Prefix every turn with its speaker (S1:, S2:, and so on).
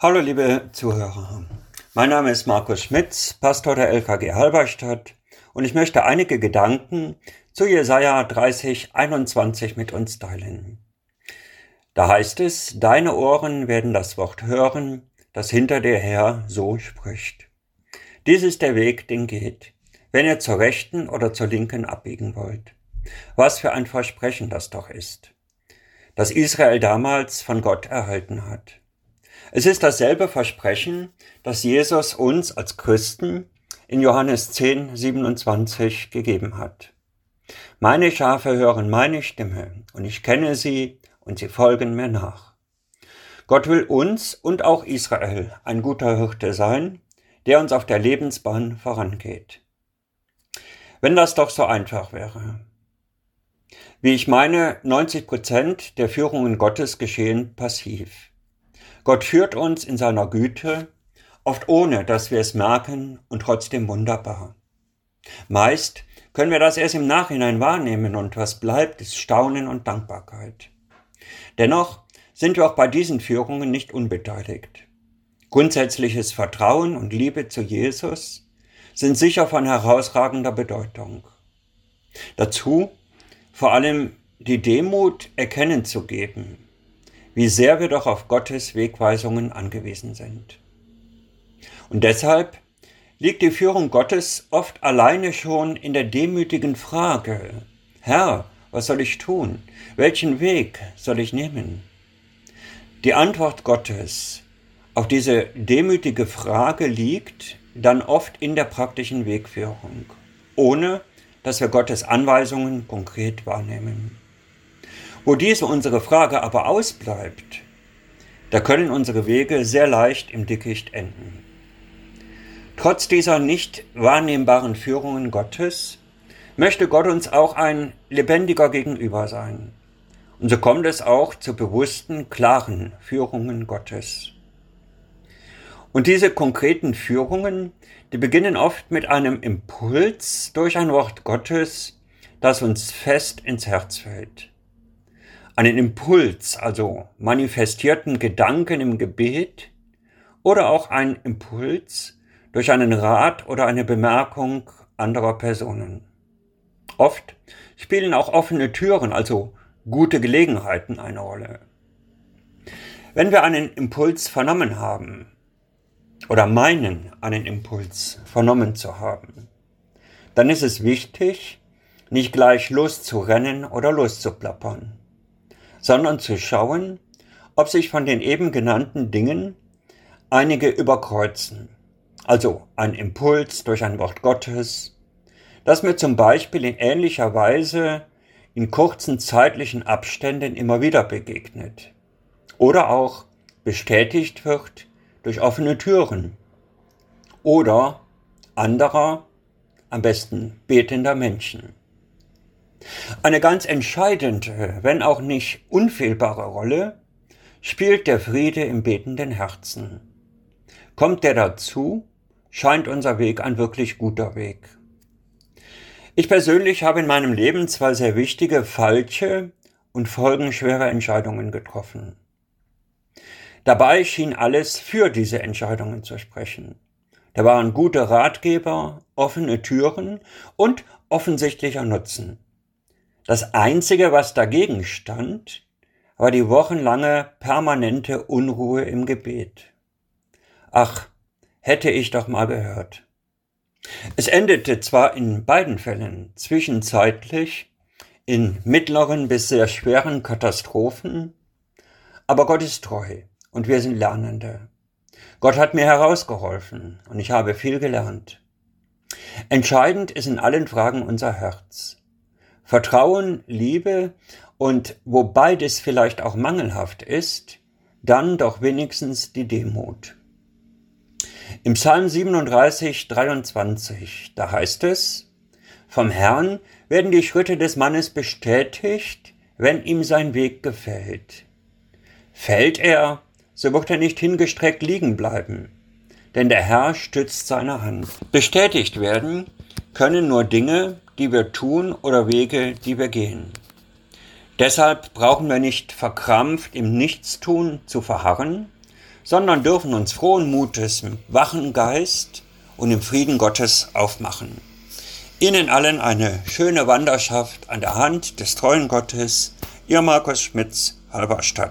S1: Hallo liebe Zuhörer, mein Name ist Markus Schmitz, Pastor der LKG Halberstadt und ich möchte einige Gedanken zu Jesaja 30, 21 mit uns teilen. Da heißt es, deine Ohren werden das Wort hören, das hinter dir her so spricht. Dies ist der Weg, den geht, wenn ihr zur Rechten oder zur Linken abbiegen wollt. Was für ein Versprechen das doch ist, das Israel damals von Gott erhalten hat. Es ist dasselbe Versprechen, das Jesus uns als Christen in Johannes 10, 27 gegeben hat. Meine Schafe hören meine Stimme und ich kenne sie und sie folgen mir nach. Gott will uns und auch Israel ein guter Hirte sein, der uns auf der Lebensbahn vorangeht. Wenn das doch so einfach wäre. Wie ich meine, 90 Prozent der Führungen Gottes geschehen passiv. Gott führt uns in seiner Güte, oft ohne dass wir es merken und trotzdem wunderbar. Meist können wir das erst im Nachhinein wahrnehmen und was bleibt, ist Staunen und Dankbarkeit. Dennoch sind wir auch bei diesen Führungen nicht unbeteiligt. Grundsätzliches Vertrauen und Liebe zu Jesus sind sicher von herausragender Bedeutung. Dazu vor allem die Demut erkennen zu geben, wie sehr wir doch auf Gottes Wegweisungen angewiesen sind. Und deshalb liegt die Führung Gottes oft alleine schon in der demütigen Frage, Herr, was soll ich tun? Welchen Weg soll ich nehmen? Die Antwort Gottes auf diese demütige Frage liegt dann oft in der praktischen Wegführung, ohne dass wir Gottes Anweisungen konkret wahrnehmen. Wo diese unsere Frage aber ausbleibt, da können unsere Wege sehr leicht im Dickicht enden. Trotz dieser nicht wahrnehmbaren Führungen Gottes möchte Gott uns auch ein lebendiger Gegenüber sein. Und so kommt es auch zu bewussten, klaren Führungen Gottes. Und diese konkreten Führungen, die beginnen oft mit einem Impuls durch ein Wort Gottes, das uns fest ins Herz fällt einen Impuls, also manifestierten Gedanken im Gebet oder auch einen Impuls durch einen Rat oder eine Bemerkung anderer Personen. Oft spielen auch offene Türen, also gute Gelegenheiten eine Rolle. Wenn wir einen Impuls vernommen haben oder meinen, einen Impuls vernommen zu haben, dann ist es wichtig, nicht gleich loszurennen oder loszuplappern sondern zu schauen, ob sich von den eben genannten Dingen einige überkreuzen. Also ein Impuls durch ein Wort Gottes, das mir zum Beispiel in ähnlicher Weise in kurzen zeitlichen Abständen immer wieder begegnet. Oder auch bestätigt wird durch offene Türen. Oder anderer, am besten betender Menschen. Eine ganz entscheidende, wenn auch nicht unfehlbare Rolle spielt der Friede im betenden Herzen. Kommt der dazu, scheint unser Weg ein wirklich guter Weg. Ich persönlich habe in meinem Leben zwei sehr wichtige, falsche und folgenschwere Entscheidungen getroffen. Dabei schien alles für diese Entscheidungen zu sprechen. Da waren gute Ratgeber, offene Türen und offensichtlicher Nutzen. Das Einzige, was dagegen stand, war die wochenlange permanente Unruhe im Gebet. Ach, hätte ich doch mal gehört. Es endete zwar in beiden Fällen zwischenzeitlich in mittleren bis sehr schweren Katastrophen, aber Gott ist treu und wir sind Lernende. Gott hat mir herausgeholfen und ich habe viel gelernt. Entscheidend ist in allen Fragen unser Herz. Vertrauen, Liebe und wo beides vielleicht auch mangelhaft ist, dann doch wenigstens die Demut. Im Psalm 37, 23, da heißt es, vom Herrn werden die Schritte des Mannes bestätigt, wenn ihm sein Weg gefällt. Fällt er, so wird er nicht hingestreckt liegen bleiben, denn der Herr stützt seine Hand. Bestätigt werden können nur Dinge, die wir tun oder Wege, die wir gehen. Deshalb brauchen wir nicht verkrampft im Nichtstun zu verharren, sondern dürfen uns frohen Mutes mit wachen Geist und im Frieden Gottes aufmachen. Ihnen allen eine schöne Wanderschaft an der Hand des treuen Gottes, Ihr Markus Schmitz, Halberstadt.